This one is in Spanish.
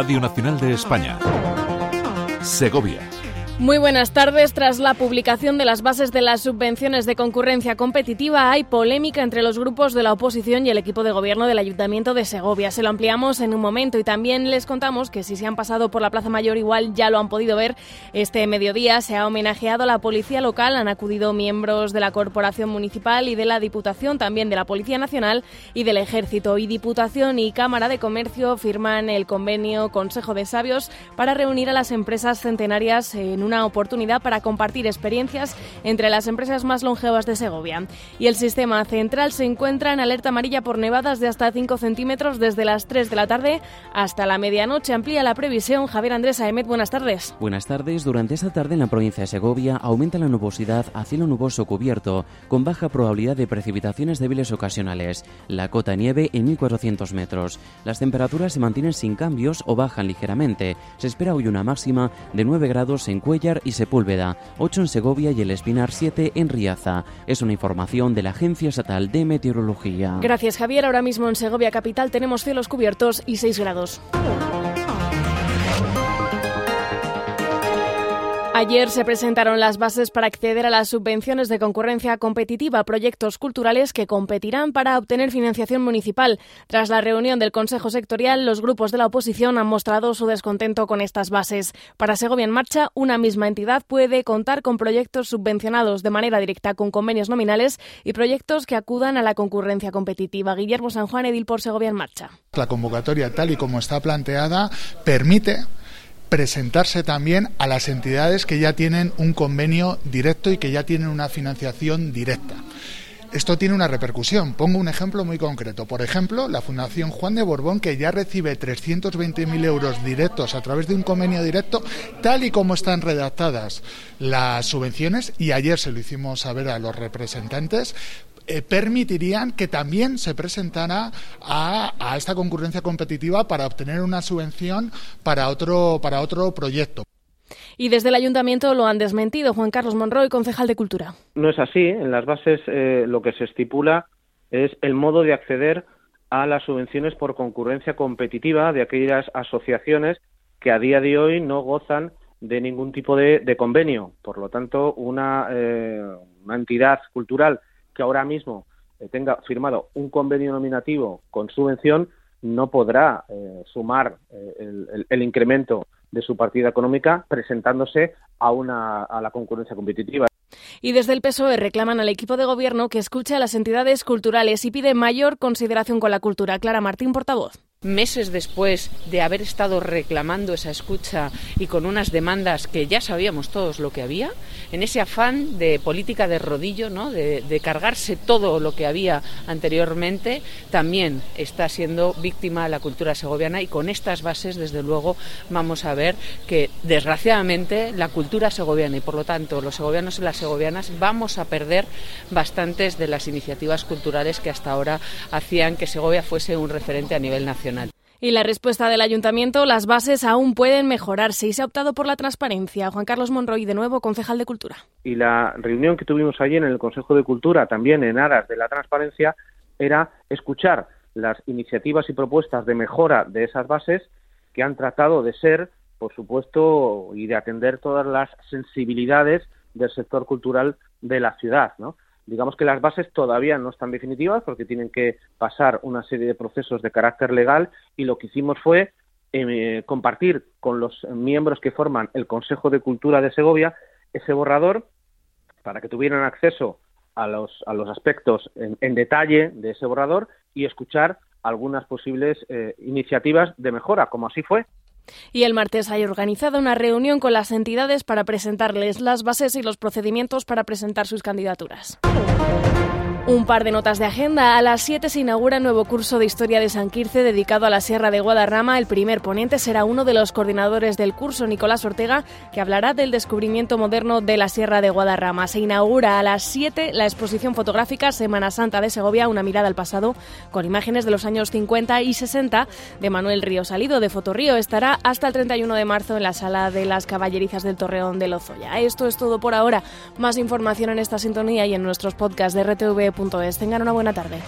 Radio Nacional de España. Segovia muy buenas tardes. Tras la publicación de las bases de las subvenciones de concurrencia competitiva, hay polémica entre los grupos de la oposición y el equipo de gobierno del Ayuntamiento de Segovia. Se lo ampliamos en un momento y también les contamos que si se han pasado por la Plaza Mayor igual ya lo han podido ver. Este mediodía se ha homenajeado a la policía local, han acudido miembros de la Corporación Municipal y de la Diputación, también de la Policía Nacional y del Ejército. Y Diputación y Cámara de Comercio firman el convenio Consejo de Sabios para reunir a las empresas centenarias en un una oportunidad para compartir experiencias entre las empresas más longevas de Segovia. Y el sistema central se encuentra en alerta amarilla por nevadas de hasta 5 centímetros desde las 3 de la tarde hasta la medianoche. Amplía la previsión. Javier Andrés Aemet, buenas tardes. Buenas tardes. Durante esta tarde en la provincia de Segovia aumenta la nubosidad a cielo nuboso cubierto, con baja probabilidad de precipitaciones débiles ocasionales. La cota nieve en 1400 metros. Las temperaturas se mantienen sin cambios o bajan ligeramente. Se espera hoy una máxima de 9 grados en Cuello y Sepúlveda, 8 en Segovia y el Espinar 7 en Riaza. Es una información de la Agencia Estatal de Meteorología. Gracias Javier. Ahora mismo en Segovia Capital tenemos cielos cubiertos y 6 grados. Ayer se presentaron las bases para acceder a las subvenciones de concurrencia competitiva a proyectos culturales que competirán para obtener financiación municipal. Tras la reunión del Consejo Sectorial, los grupos de la oposición han mostrado su descontento con estas bases. Para Segovia en Marcha, una misma entidad puede contar con proyectos subvencionados de manera directa con convenios nominales y proyectos que acudan a la concurrencia competitiva. Guillermo San Juan, Edil por Segovia en Marcha. La convocatoria, tal y como está planteada, permite presentarse también a las entidades que ya tienen un convenio directo y que ya tienen una financiación directa. Esto tiene una repercusión. Pongo un ejemplo muy concreto. Por ejemplo, la Fundación Juan de Borbón, que ya recibe 320.000 euros directos a través de un convenio directo, tal y como están redactadas las subvenciones, y ayer se lo hicimos saber a los representantes, eh, permitirían que también se presentara a, a, esta concurrencia competitiva para obtener una subvención para otro, para otro proyecto. Y desde el ayuntamiento lo han desmentido. Juan Carlos Monroy, concejal de Cultura. No es así. En las bases eh, lo que se estipula es el modo de acceder a las subvenciones por concurrencia competitiva de aquellas asociaciones que a día de hoy no gozan de ningún tipo de, convenio. Por lo tanto, una, eh, una entidad cultural que ahora mismo eh, tenga firmado un convenio nominativo con subvención no podrá eh, sumar eh, el, incremento de su partida económica presentándose a, una, a la concurrencia competitiva. Y desde el PSOE reclaman al equipo de gobierno que escuche a las entidades culturales y pide mayor consideración con la cultura. Clara Martín, portavoz meses después de haber estado reclamando esa escucha y con unas demandas que ya sabíamos todos lo que había, en ese afán de política de rodillo, de, cargarse todo lo que había anteriormente, también está siendo víctima la cultura segoviana y con estas bases, desde luego, vamos a ver que, desgraciadamente, la cultura segoviana y, por lo tanto, los segovianos y las segovianas vamos a perder bastantes de las iniciativas culturales que hasta ahora hacían que Segovia fuese un referente a nivel nacional. Y la respuesta del ayuntamiento, las bases aún pueden mejorarse y se ha optado por la transparencia. Juan Carlos Monroy, de nuevo, concejal de Cultura. Y la reunión que tuvimos allí en el Consejo de Cultura, también en aras de la transparencia, era escuchar las iniciativas y propuestas de mejora de esas bases que han tratado de ser, por supuesto, y de atender todas las sensibilidades del sector cultural de la ciudad, ¿no? Digamos que las bases todavía no están definitivas porque tienen que pasar una serie de procesos de carácter legal y lo que hicimos fue eh, compartir con los miembros que forman el Consejo de Cultura de Segovia ese borrador para que tuvieran acceso a los, a los aspectos en, detalle de ese borrador y escuchar algunas posibles eh, iniciativas de mejora, como así fue. Y el martes hay organizado una reunión con las entidades para presentarles las bases y los procedimientos para presentar sus candidaturas. Un par de notas de agenda. A las 7 se inaugura nuevo curso de Historia de San Quirce dedicado a la Sierra de Guadarrama. El primer ponente será uno de los coordinadores del curso, Nicolás Ortega, que hablará del descubrimiento moderno de la Sierra de Guadarrama. Se inaugura a las 7 la exposición fotográfica Semana Santa de Segovia, una mirada al pasado, con imágenes de los años 50 y 60 de Manuel Río Salido de Fotorrío. Estará hasta el 31 de marzo en la sala de las caballerizas del Torreón de Lozoya. Esto es todo por ahora. Más información en esta sintonía y en nuestros podcasts de RTV Tengan una buena tarde.